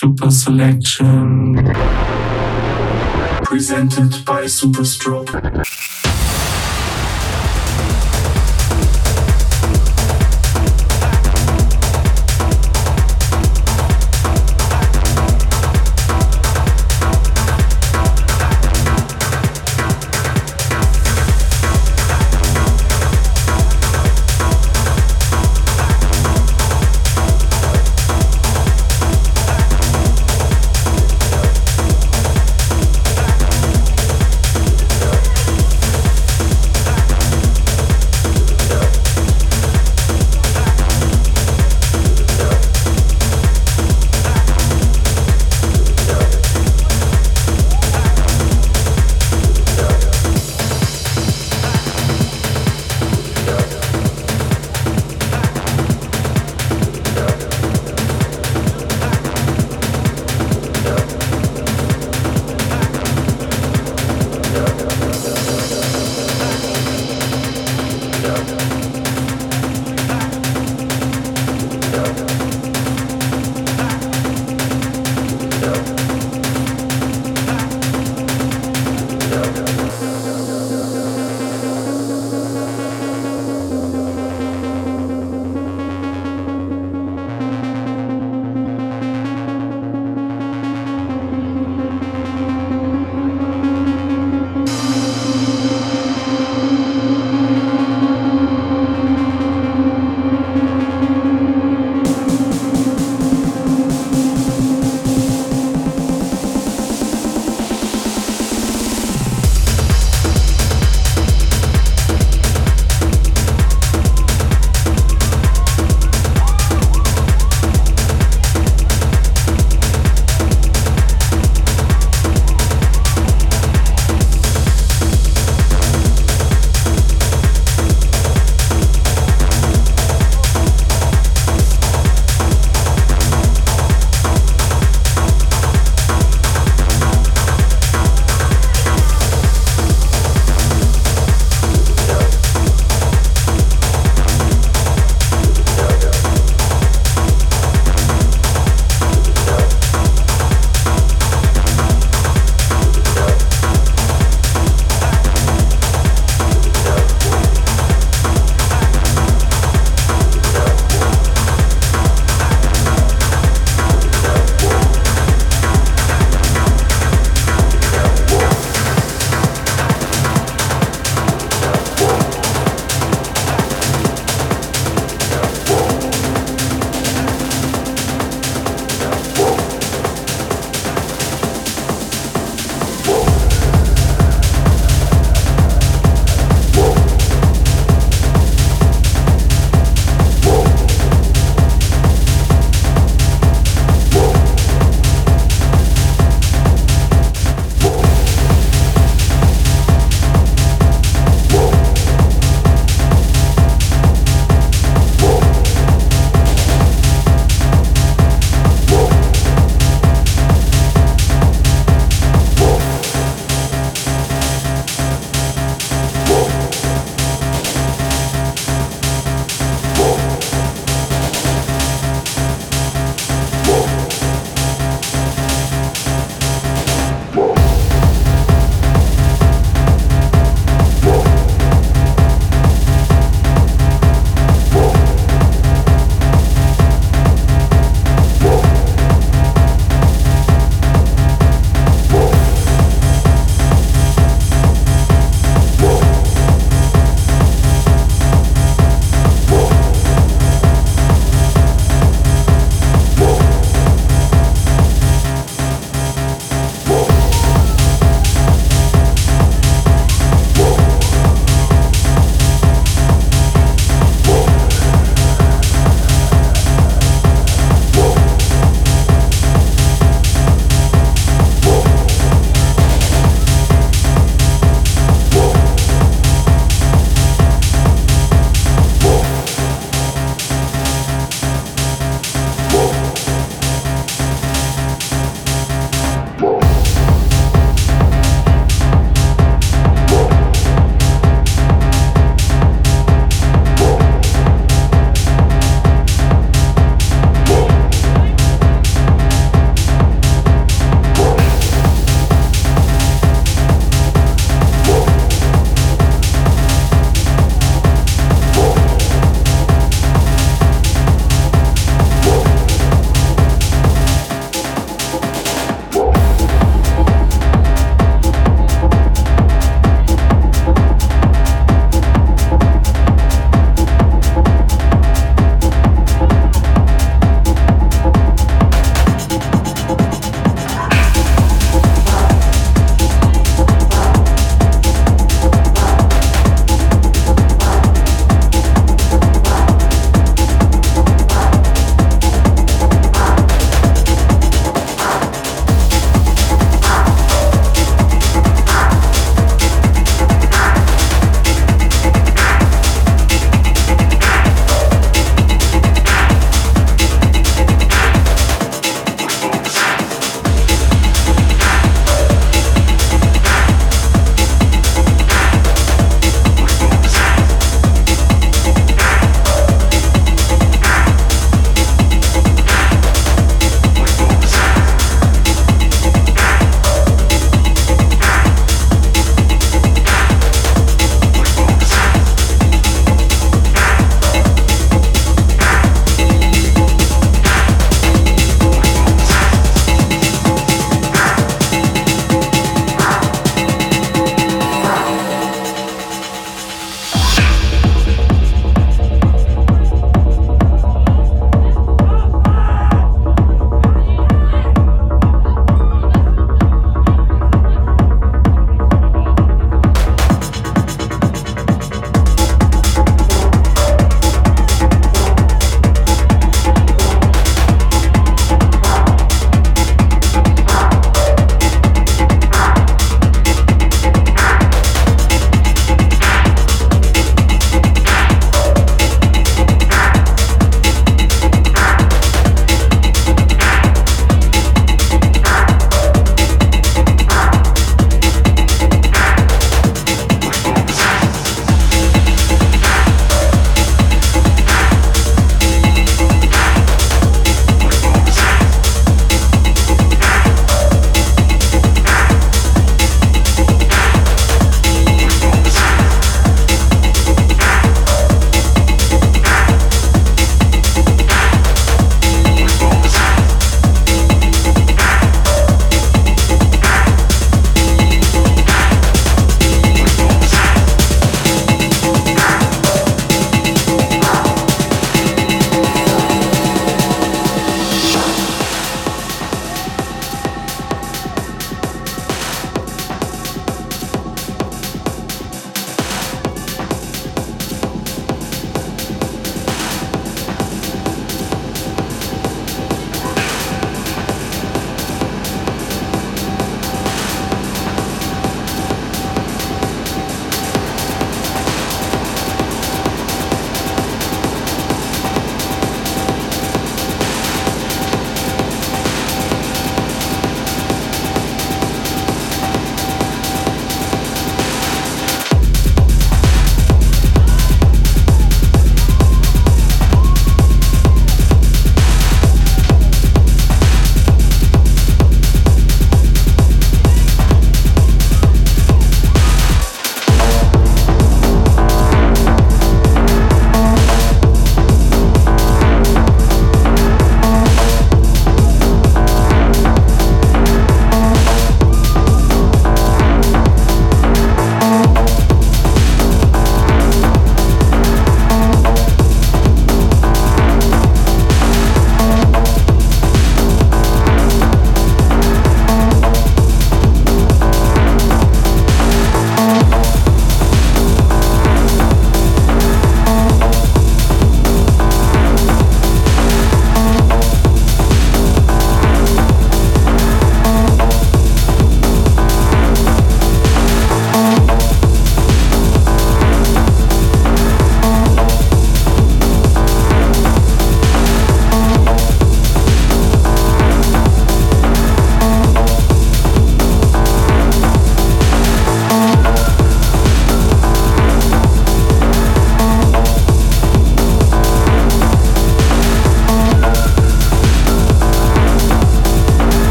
Super Selection. Presented by Superstroke.